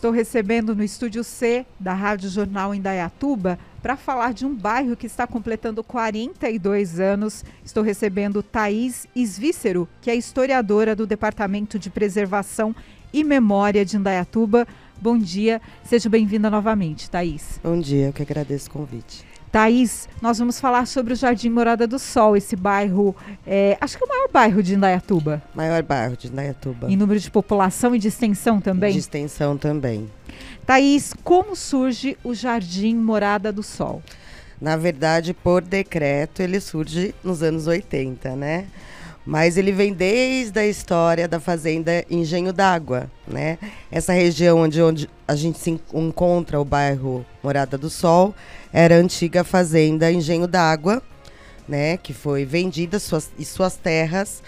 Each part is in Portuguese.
Estou recebendo no estúdio C da Rádio Jornal Indaiatuba para falar de um bairro que está completando 42 anos. Estou recebendo Thaís Isvícero, que é historiadora do Departamento de Preservação e Memória de Indaiatuba. Bom dia, seja bem-vinda novamente, Thaís. Bom dia, eu que agradeço o convite. Thaís, nós vamos falar sobre o Jardim Morada do Sol, esse bairro, é, acho que é o maior bairro de Indaiatuba. Maior bairro de Indaiatuba. Em número de população e de extensão também? De extensão também. Thaís, como surge o Jardim Morada do Sol? Na verdade, por decreto, ele surge nos anos 80, né? Mas ele vem desde a história da fazenda Engenho d'Água, né? Essa região onde, onde a gente se encontra o bairro Morada do Sol era a antiga fazenda Engenho d'Água, né? Que foi vendida suas, e suas terras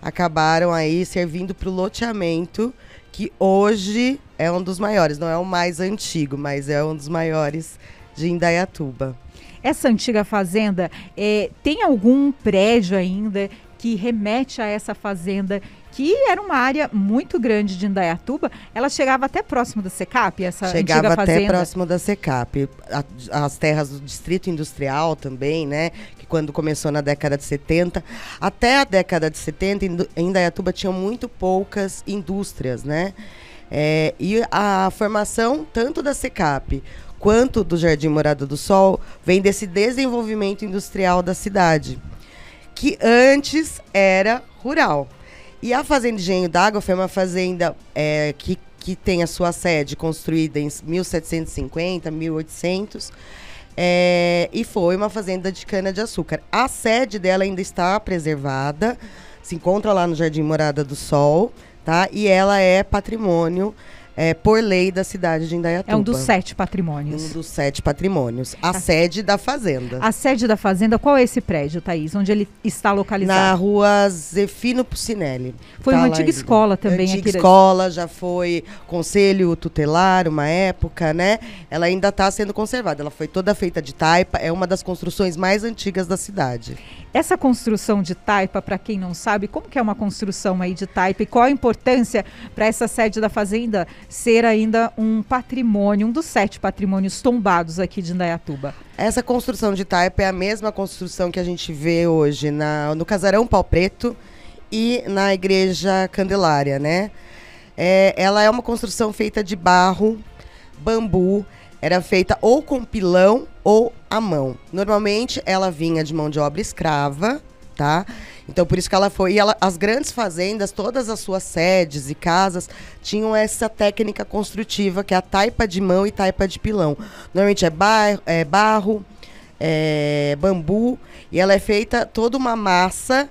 acabaram aí servindo para o loteamento que hoje é um dos maiores, não é o mais antigo, mas é um dos maiores de Indaiatuba. Essa antiga fazenda é, tem algum prédio ainda que remete a essa fazenda, que era uma área muito grande de Indaiatuba. Ela chegava até próximo da Secap, essa chegava até próximo da Secap. A, as terras do Distrito Industrial também, né? Que quando começou na década de 70. Até a década de 70, em Indaiatuba tinham muito poucas indústrias, né? É, e a formação tanto da Secap quanto do Jardim Morada do Sol vem desse desenvolvimento industrial da cidade que antes era rural. E a Fazenda Engenho d'Água foi uma fazenda é, que, que tem a sua sede construída em 1750, 1800. É, e foi uma fazenda de cana-de-açúcar. A sede dela ainda está preservada, se encontra lá no Jardim Morada do Sol, tá? E ela é patrimônio é, por lei da cidade de Indaiatuba. É um dos sete patrimônios. Um dos sete patrimônios. A, a sede da fazenda. A sede da fazenda, qual é esse prédio, Thaís? Onde ele está localizado? Na rua Zefino Pucinelli. Foi tá uma antiga escola também. Antiga escola, já foi conselho tutelar uma época, né? Ela ainda está sendo conservada. Ela foi toda feita de taipa, é uma das construções mais antigas da cidade. Essa construção de taipa, para quem não sabe, como que é uma construção aí de taipa e qual a importância para essa sede da fazenda ser ainda um patrimônio, um dos sete patrimônios tombados aqui de Indaiatuba? Essa construção de taipa é a mesma construção que a gente vê hoje na, no Casarão Pau Preto e na Igreja Candelária, né? É, ela é uma construção feita de barro, bambu, era feita ou com pilão ou à mão. Normalmente ela vinha de mão de obra escrava, tá? Então por isso que ela foi. E ela, as grandes fazendas, todas as suas sedes e casas tinham essa técnica construtiva que é a taipa de mão e taipa de pilão. Normalmente é, é barro, é bambu e ela é feita toda uma massa.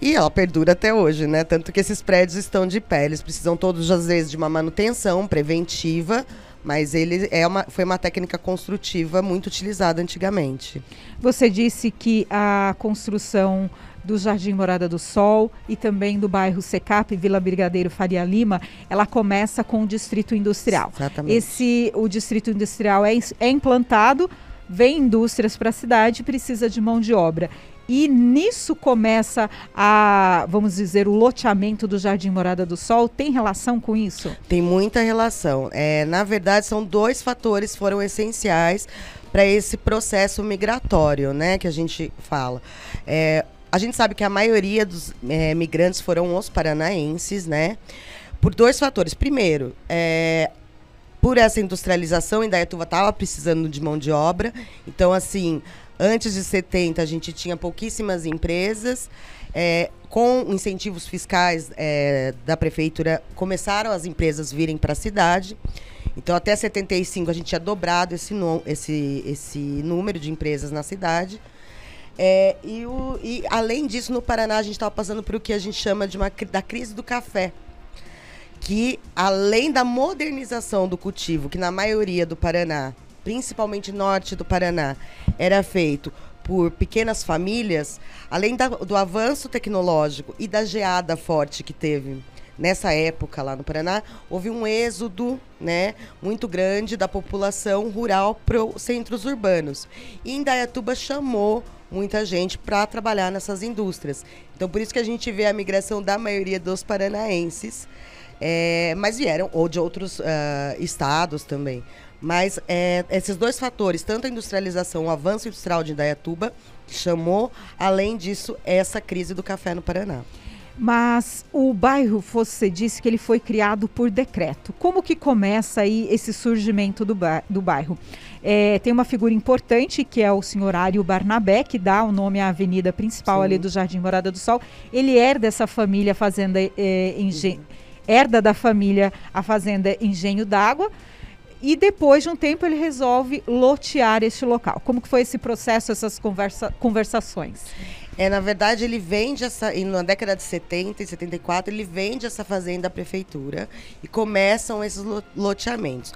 E ela perdura até hoje, né? Tanto que esses prédios estão de pé. Eles precisam todos, às vezes, de uma manutenção preventiva mas ele é uma, foi uma técnica construtiva muito utilizada antigamente. Você disse que a construção do Jardim Morada do Sol e também do bairro Secap, Vila Brigadeiro Faria Lima, ela começa com o distrito industrial. Exatamente. Esse, o distrito industrial é, é implantado, vem indústrias para a cidade, precisa de mão de obra. E nisso começa a, vamos dizer, o loteamento do Jardim Morada do Sol. Tem relação com isso? Tem muita relação. É, na verdade, são dois fatores foram essenciais para esse processo migratório, né, que a gente fala. É, a gente sabe que a maioria dos é, migrantes foram os paranaenses, né? Por dois fatores. Primeiro, é, por essa industrialização, Indaiatuba estava precisando de mão de obra. Então, assim, Antes de 70, a gente tinha pouquíssimas empresas. É, com incentivos fiscais é, da prefeitura, começaram as empresas virem para a cidade. Então, até 75, a gente tinha dobrado esse, esse, esse número de empresas na cidade. É, e, o, e, além disso, no Paraná, a gente estava passando por o que a gente chama de uma, da crise do café. Que, além da modernização do cultivo, que na maioria do Paraná principalmente norte do Paraná, era feito por pequenas famílias, além da, do avanço tecnológico e da geada forte que teve nessa época lá no Paraná, houve um êxodo né, muito grande da população rural para os centros urbanos. E Indaiatuba chamou muita gente para trabalhar nessas indústrias. Então, por isso que a gente vê a migração da maioria dos paranaenses É, mas vieram, ou de outros uh, estados também. Mas é, esses dois fatores, tanto a industrialização, o avanço industrial de Indaiatuba, chamou, além disso, essa crise do café no Paraná. Mas o bairro, você disse que ele foi criado por decreto. Como que começa aí esse surgimento do, ba do bairro? É, tem uma figura importante que é o senhor Ário Barnabé, que dá o nome à avenida principal Sim. ali do Jardim Morada do Sol. Ele herda essa família fazenda é, uhum. herda da família a fazenda Engenho d'Água. E depois de um tempo ele resolve lotear este local. Como que foi esse processo, essas conversa conversações? É, na verdade, ele vende essa. Na década de 70 e 74, ele vende essa fazenda à prefeitura e começam esses loteamentos.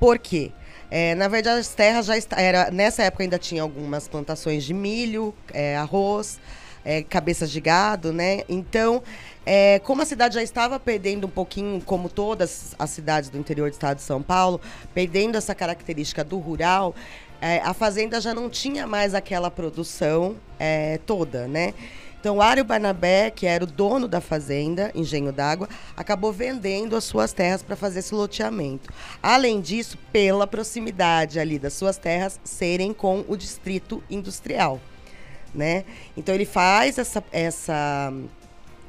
Por quê? É, na verdade, as terras já era nessa época ainda tinha algumas plantações de milho, é, arroz, é, cabeças de gado, né? Então, é, como a cidade já estava perdendo um pouquinho, como todas as cidades do interior do estado de São Paulo, perdendo essa característica do rural, é, a fazenda já não tinha mais aquela produção é, toda, né? Então, Ário Barnabé, que era o dono da fazenda, Engenho d'Água, acabou vendendo as suas terras para fazer esse loteamento. Além disso, pela proximidade ali das suas terras serem com o distrito industrial, né? Então, ele faz essa essa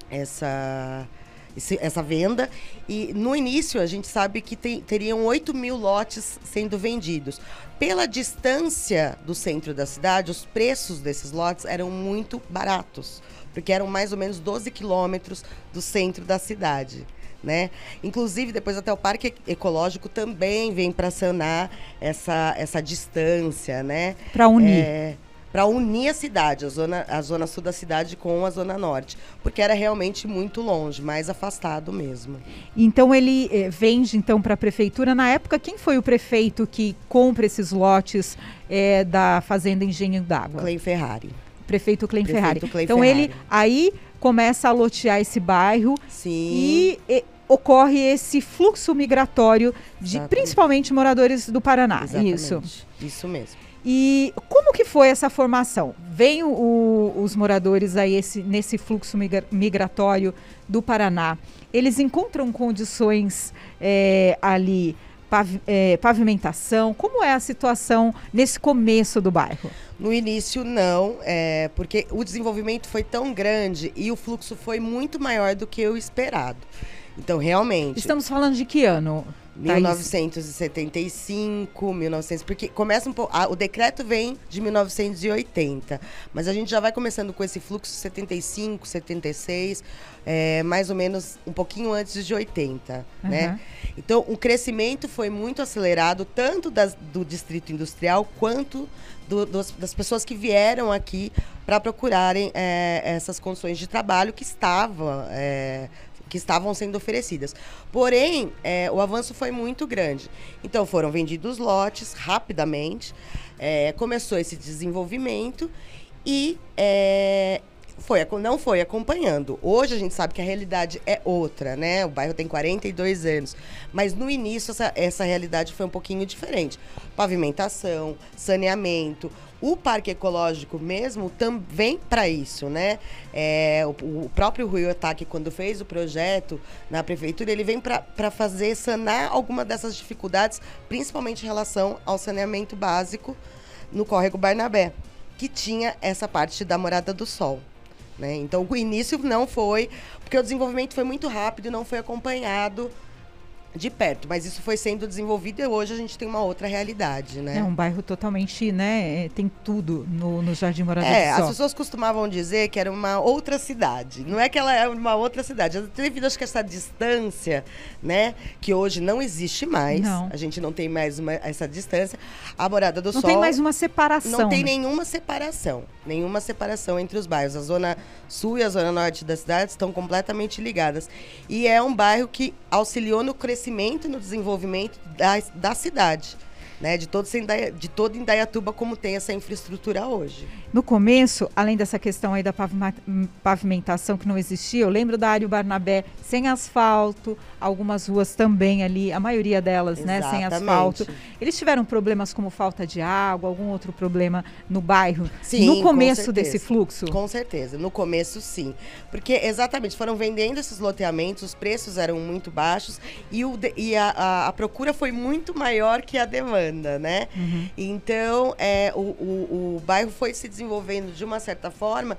essa essa venda. E no início a gente sabe que tem, teriam 8 mil lotes sendo vendidos. Pela distância do centro da cidade, os preços desses lotes eram muito baratos, porque eram mais ou menos 12 quilômetros do centro da cidade. Né? Inclusive, depois até o Parque Ecológico também vem para sanar essa, essa distância, né? Para unir. É, para unir a cidade, a zona, a zona sul da cidade com a zona norte, porque era realmente muito longe, mais afastado mesmo. Então ele eh, vende então para a prefeitura. Na época, quem foi o prefeito que compra esses lotes eh, da fazenda Engenho d'Água? Clay Ferrari. Prefeito Clay Ferrari. Então Ferrari. ele aí começa a lotear esse bairro Sim. e, e ocorre esse fluxo migratório de Exatamente. principalmente moradores do Paraná. Exatamente. Isso. Isso mesmo. E como que foi essa formação? Vem o, o, os moradores aí esse, nesse fluxo migratório do Paraná. Eles encontram condições é, ali, pav, é, pavimentação? Como é a situação nesse começo do bairro? No início, não, é, porque o desenvolvimento foi tão grande e o fluxo foi muito maior do que o esperado. Então, realmente. Estamos falando de que ano? 1975, 1900, porque começa um pouco, o decreto vem de 1980, mas a gente já vai começando com esse fluxo 75, 76, é, mais ou menos um pouquinho antes de 80, uhum. né? Então, o crescimento foi muito acelerado, tanto das, do distrito industrial quanto do, dos, das pessoas que vieram aqui para procurarem é, essas condições de trabalho que estavam é, que estavam sendo oferecidas. Porém, é, o avanço foi muito grande. Então, foram vendidos lotes rapidamente, é, começou esse desenvolvimento e é, foi, não foi acompanhando. Hoje a gente sabe que a realidade é outra, né? O bairro tem 42 anos. Mas no início essa, essa realidade foi um pouquinho diferente. Pavimentação, saneamento, o parque ecológico mesmo também para isso, né? É, o, o, próprio Rui Otaki, quando fez o projeto na prefeitura, ele vem para fazer sanar alguma dessas dificuldades, principalmente em relação ao saneamento básico no córrego Barnabé, que tinha essa parte da Morada do Sol. Né? Então, o início não foi, porque o desenvolvimento foi muito rápido, não foi acompanhado de perto, mas isso foi sendo desenvolvido e hoje a gente tem uma outra realidade, né? É um bairro totalmente, né? É, tem tudo no, no Jardim Morada É, as pessoas costumavam dizer que era uma outra cidade. Não é que ela é uma outra cidade. Devido, acho que essa distância, né? Que hoje não existe mais. Não. A gente não tem mais uma, essa distância. A Morada do não Sol... Não tem mais uma separação. Não tem nenhuma separação. Nenhuma separação entre os bairros. A Zona Sul e a Zona Norte da cidade estão completamente ligadas. E é um bairro que auxiliou no crescimento crescimento e no desenvolvimento da, da cidade. né, de todo, de todo Indaiatuba como tem essa infraestrutura hoje. No começo, além dessa questão aí da pavimentação que não existia, eu lembro da área Barnabé sem asfalto, algumas ruas também ali, a maioria delas, Exatamente. né, sem asfalto. Eles tiveram problemas como falta de água, algum outro problema no bairro? Sim, no começo desse fluxo? Com certeza, no começo sim. Porque exatamente, foram vendendo esses loteamentos, os preços eram muito baixos e, o, e a, a, a procura foi muito maior que a demanda, né? Uhum. Então, é, o, o, o bairro foi se desenvolvendo de uma certa forma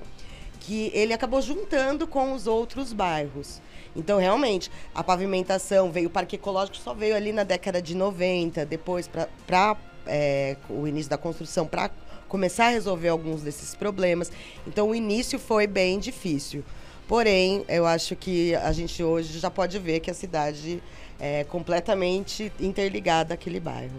que ele acabou juntando com os outros bairros. Então, realmente, a pavimentação veio, o Parque Ecológico só veio ali na década de 90, depois para é, o início da construção, para começar a resolver alguns desses problemas. Então, o início foi bem difícil. Porém, eu acho que a gente hoje já pode ver que a cidade é completamente interligada àquele bairro.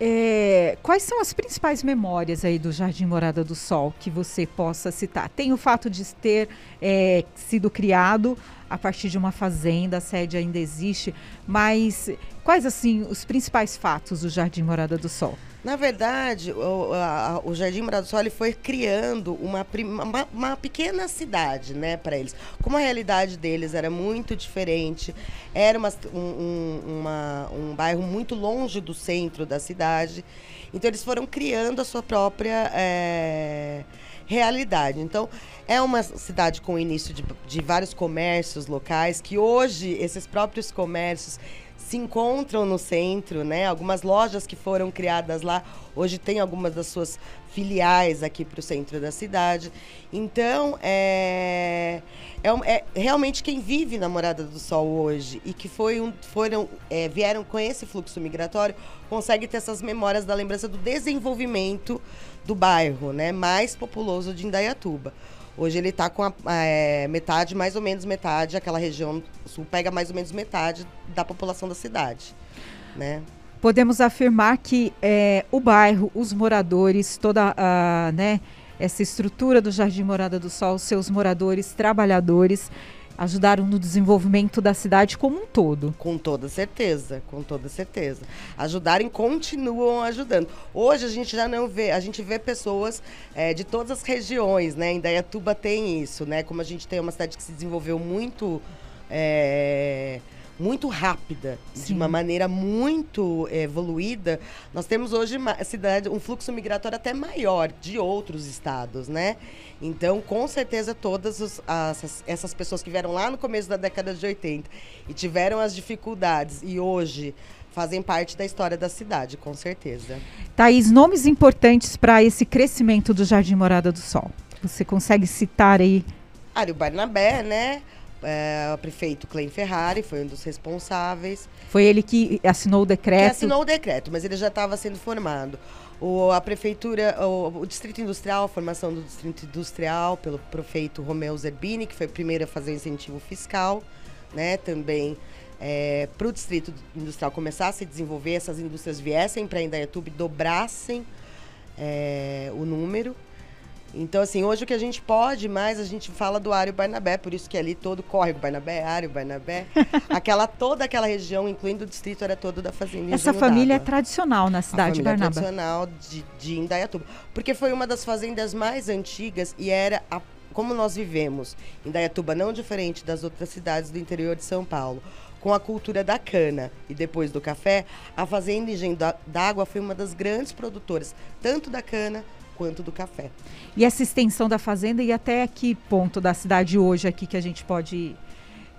É, quais são as principais memórias aí do Jardim Morada do Sol que você possa citar? Tem o fato de ter é, sido criado a partir de uma fazenda, a sede ainda existe, mas quais assim os principais fatos do Jardim Morada do Sol? Na verdade, o, a, o Jardim Morado do Sol ele foi criando uma, uma, uma pequena cidade né, para eles. Como a realidade deles era muito diferente, era uma, um, uma, um bairro muito longe do centro da cidade, então eles foram criando a sua própria é, realidade. Então, é uma cidade com início de, de vários comércios locais, que hoje esses próprios comércios se encontram no centro, né? Algumas lojas que foram criadas lá hoje tem algumas das suas filiais aqui para o centro da cidade. Então é, é, é, realmente quem vive na Morada do Sol hoje e que foi um, foram é, vieram com esse fluxo migratório consegue ter essas memórias da lembrança do desenvolvimento do bairro, né? Mais populoso de Indaiatuba. Hoje ele está com a, é, metade, mais ou menos metade, aquela região sul pega mais ou menos metade da população da cidade, né? Podemos afirmar que é, o bairro, os moradores, toda a, né, essa estrutura do Jardim Morada do Sol, seus moradores, trabalhadores, ajudaram no desenvolvimento da cidade como um todo. Com toda certeza, com toda certeza. Ajudarem continuam ajudando. Hoje a gente já não vê, a gente vê pessoas é, de todas as regiões, né? Em Dayatuba tem isso, né? Como a gente tem uma cidade que se desenvolveu muito. É, muito rápida, Sim. de uma maneira muito é, evoluída, nós temos hoje uma cidade, um fluxo migratório até maior de outros estados, né? Então, com certeza, todas os, as, essas pessoas que vieram lá no começo da década de 80 e tiveram as dificuldades e hoje fazem parte da história da cidade, com certeza. Thaís, nomes importantes para esse crescimento do Jardim Morada do Sol. Você consegue citar aí? Mário Barnabé, né? É, o prefeito Clem Ferrari foi um dos responsáveis. Foi ele que assinou o decreto? Que assinou o decreto, mas ele já estava sendo formado. O, a prefeitura, o, o, Distrito Industrial, a formação do Distrito Industrial pelo prefeito Romeu Zerbini, que foi o primeiro a fazer o incentivo fiscal, né? Também é, para o Distrito Industrial começar a se desenvolver, essas indústrias viessem para Indaiatuba e dobrassem é, o número. Então, assim, hoje o que a gente pode mais, a gente fala do Ário Barnabé, por isso que ali todo córrego Barnabé, Ário Barnabé, aquela, toda aquela região, incluindo o distrito, era todo da fazenda Essa família é tradicional na cidade de Barnabé. tradicional de, de Indaiatuba, porque foi uma das fazendas mais antigas e era a, como nós vivemos. Indaiatuba não diferente das outras cidades do interior de São Paulo com a cultura da cana e depois do café, a Fazenda Engenho d'Água foi uma das grandes produtoras, tanto da cana quanto do café. E essa extensão da fazenda e até que ponto da cidade hoje aqui que a gente pode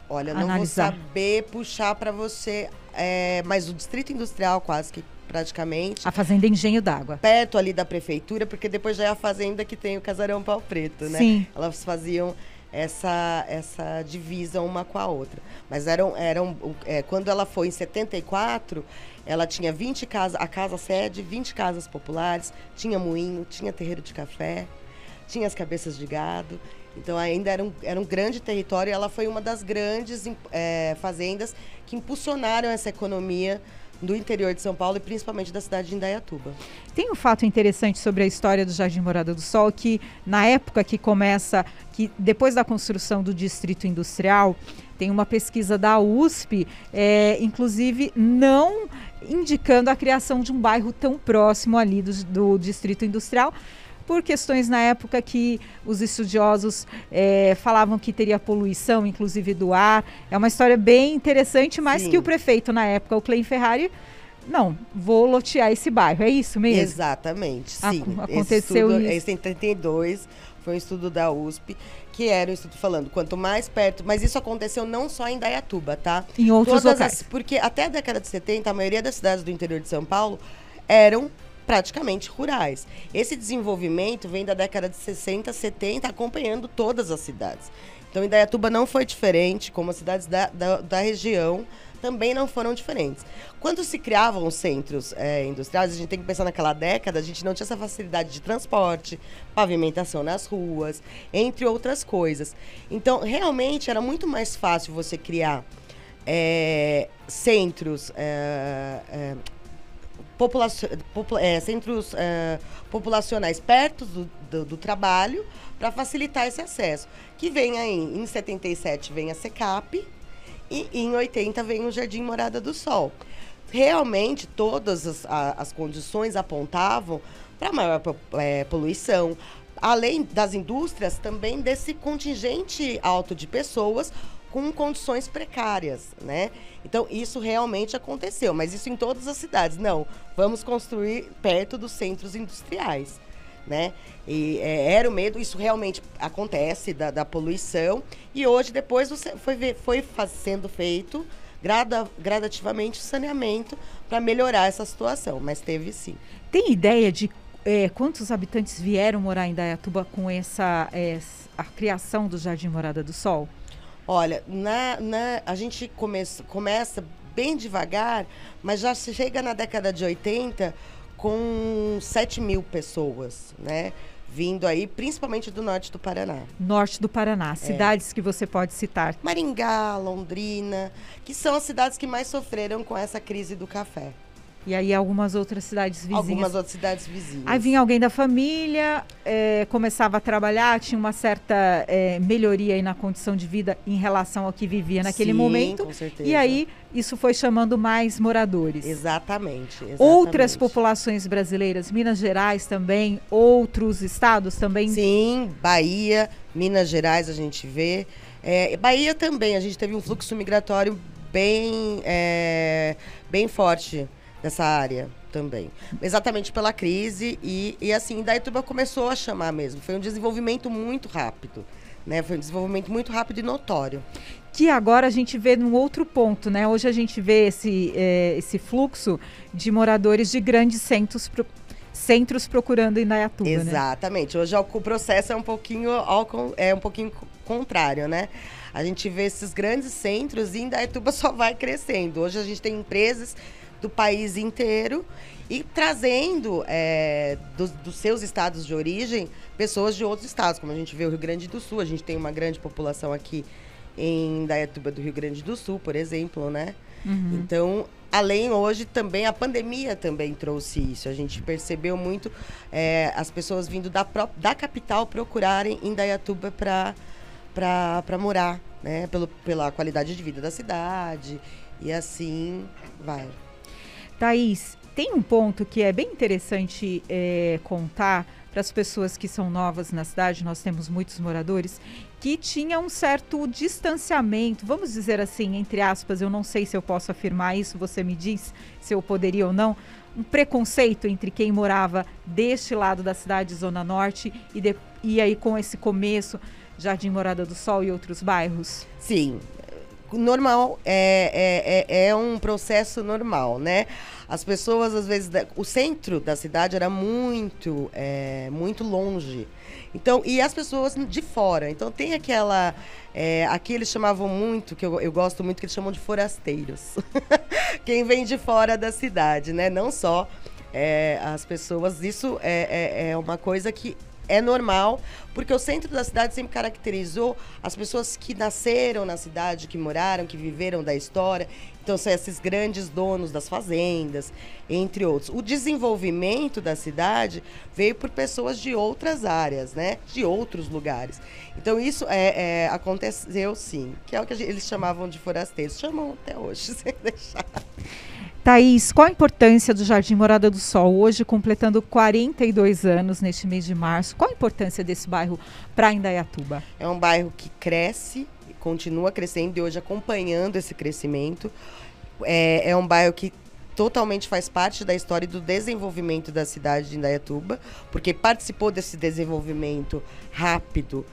Olha, não analisar. vou saber puxar para você, é, mas o distrito industrial quase que praticamente. A fazenda Engenho d'Água. Perto ali da prefeitura, porque depois já é a fazenda que tem o Casarão Pau Preto, né? Sim. Elas faziam essa essa divisa uma com a outra. Mas eram eram é, quando ela foi em 74, ela tinha 20 casas, a casa sede, 20 casas populares, tinha moinho, tinha terreiro de café, tinha as cabeças de gado. Então ainda era um, era um grande território e ela foi uma das grandes é, fazendas que impulsionaram essa economia do interior de São Paulo e principalmente da cidade de Indaiatuba. Tem um fato interessante sobre a história do Jardim Morada do Sol que na época que começa, que depois da construção do distrito industrial, tem uma pesquisa da USP, é, inclusive não indicando a criação de um bairro tão próximo ali do, do distrito industrial por questões na época que os estudiosos é, falavam que teria poluição, inclusive do ar. É uma história bem interessante, mas Sim. que o prefeito na época, o Clay Ferrari, não, vou lotear esse bairro, é isso mesmo? Exatamente, sim. aconteceu esse estudo, isso. Em 32 foi um estudo da USP, que era um estudo falando quanto mais perto, mas isso aconteceu não só em Dayatuba, tá? Em outros Todas locais. As, porque até a década de 70, a maioria das cidades do interior de São Paulo eram praticamente rurais. Esse desenvolvimento vem da década de 60, 70, acompanhando todas as cidades. Então, Indaiatuba não foi diferente, como as cidades da, da, da região também não foram diferentes. Quando se criavam os centros é, industriais, a gente tem que pensar naquela década, a gente não tinha essa facilidade de transporte, pavimentação nas ruas, entre outras coisas. Então, realmente, era muito mais fácil você criar é, centros. É, é popula é, centros é, populacionais perto do, do, do trabalho para facilitar esse acesso. Que vem aí, em 77 vem a SECAP e em 80 vem o Jardim Morada do Sol. Realmente todas as, a, as condições apontavam para maior é, poluição, além das indústrias, também desse contingente alto de pessoas com condições precárias, né? Então, isso realmente aconteceu, mas isso em todas as cidades. Não, vamos construir perto dos centros industriais, né? E é, era o medo, isso realmente acontece da, da poluição. E hoje, depois, foi, foi sendo feito grada, gradativamente o saneamento para melhorar essa situação, mas teve sim. Tem ideia de é, quantos habitantes vieram morar em Dayatuba com essa, essa a criação do Jardim Morada do Sol? Olha, na, na, a gente começa, começa bem devagar, mas já chega na década de 80 com 7 mil pessoas, né? Vindo aí, principalmente do norte do Paraná. Norte do Paraná, é. cidades é. que você pode citar. Maringá, Londrina, que são as cidades que mais sofreram com essa crise do café. E aí algumas outras cidades vizinhas. Algumas outras cidades vizinhas. Aí vinha alguém da família, é, começava a trabalhar, tinha uma certa é, melhoria aí na condição de vida em relação ao que vivia naquele Sim, momento. Com certeza. E aí isso foi chamando mais moradores. Exatamente, exatamente. Outras populações brasileiras, Minas Gerais também, outros estados também. Sim, Bahia, Minas Gerais a gente vê. É, Bahia também, a gente teve um fluxo migratório bem, é, bem forte nessa área também. Exatamente pela crise e, e assim, Daituba começou a chamar mesmo. Foi um desenvolvimento muito rápido. Né? Foi um desenvolvimento muito rápido e notório. Que agora a gente vê num outro ponto, né? Hoje a gente vê esse, é, esse fluxo de moradores de grandes centros, pro, centros procurando Indaiatuba, né? Exatamente. Né? Hoje o processo é um pouquinho ao, é um pouquinho contrário, né? A gente vê esses grandes centros e Indaiatuba só vai crescendo. Hoje a gente tem empresas do país inteiro e trazendo é, dos, dos, seus estados de origem pessoas de outros estados, como a gente vê o Rio Grande do Sul, a gente tem uma grande população aqui em Dayatuba do Rio Grande do Sul, por exemplo, né? Uhum. Então, além hoje também a pandemia também trouxe isso. A gente percebeu muito é, as pessoas vindo da, da capital procurarem em Dayatuba para para morar, né? Pelo, pela qualidade de vida da cidade e assim vai. Thaís, tem um ponto que é bem interessante é, contar para as pessoas que são novas na cidade, nós temos muitos moradores, que tinha um certo distanciamento, vamos dizer assim, entre aspas, eu não sei se eu posso afirmar isso, você me diz se eu poderia ou não, um preconceito entre quem morava deste lado da cidade, Zona Norte, e, de, e aí com esse começo, Jardim Morada do Sol e outros bairros? Sim, normal, é, é, é, é, um processo normal, né? As pessoas, às vezes, o centro da cidade era muito, é, muito longe. Então, e as pessoas de fora. Então tem aquela. É, aqui eles chamavam muito, que eu, eu gosto muito, que eles chamam de forasteiros. Quem vem de fora da cidade, né? Não só é, as pessoas. Isso é, é, é uma coisa que é normal, porque o centro da cidade sempre caracterizou as pessoas que nasceram na cidade, que moraram, que viveram da história. Então, são esses grandes donos das fazendas, entre outros. O desenvolvimento da cidade veio por pessoas de outras áreas, né? De outros lugares. Então, isso é, é aconteceu sim, que é o que eles chamavam de forasteiros. Chamam até hoje, sem deixar. Thaís, qual a importância do Jardim Morada do Sol hoje, completando 42 anos neste mês de março? Qual a importância desse bairro para Indaiatuba? É um bairro que cresce, continua crescendo e hoje acompanhando esse crescimento. É, é um bairro que totalmente faz parte da história do desenvolvimento da cidade de Indaiatuba, porque participou desse desenvolvimento rápido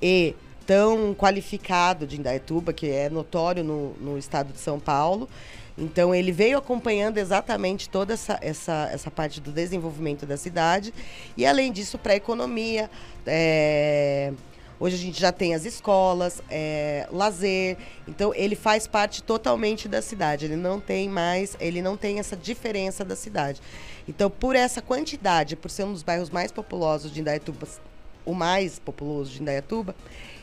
e tão qualificado de Indaiatuba, que é notório no, no estado de São Paulo. Então ele veio acompanhando exatamente toda essa, essa, essa parte do desenvolvimento da cidade e além disso para a economia. É, hoje a gente já tem as escolas, é, lazer. Então ele faz parte totalmente da cidade. Ele não tem mais, ele não tem essa diferença da cidade. Então por essa quantidade, por ser um dos bairros mais populosos de Indaiatuba, o mais populoso de Indaiatuba,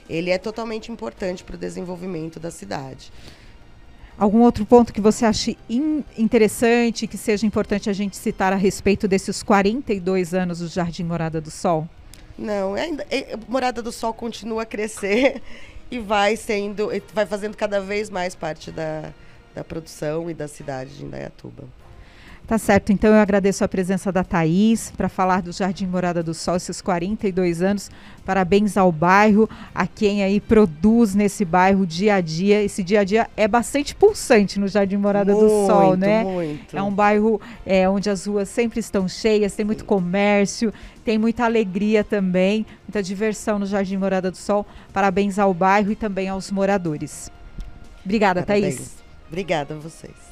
ele é totalmente importante para o desenvolvimento da cidade. Algum outro ponto que você ache interessante, que seja importante a gente citar a respeito desses 42 anos do Jardim Morada do Sol? Não, ainda, Morada do Sol continua a crescer e vai sendo, vai fazendo cada vez mais parte da, da produção e da cidade de Indaiatuba. Tá certo, então eu agradeço a presença da Thaís para falar do Jardim Morada do Sol, esses 42 anos. Parabéns ao bairro, a quem aí produz nesse bairro dia a dia. Esse dia a dia é bastante pulsante no Jardim Morada muito, do Sol, né? Muito. É um bairro é, onde as ruas sempre estão cheias, tem muito comércio, tem muita alegria também, muita diversão no Jardim Morada do Sol. Parabéns ao bairro e também aos moradores. Obrigada, Parabéns. Thaís. Obrigada a vocês.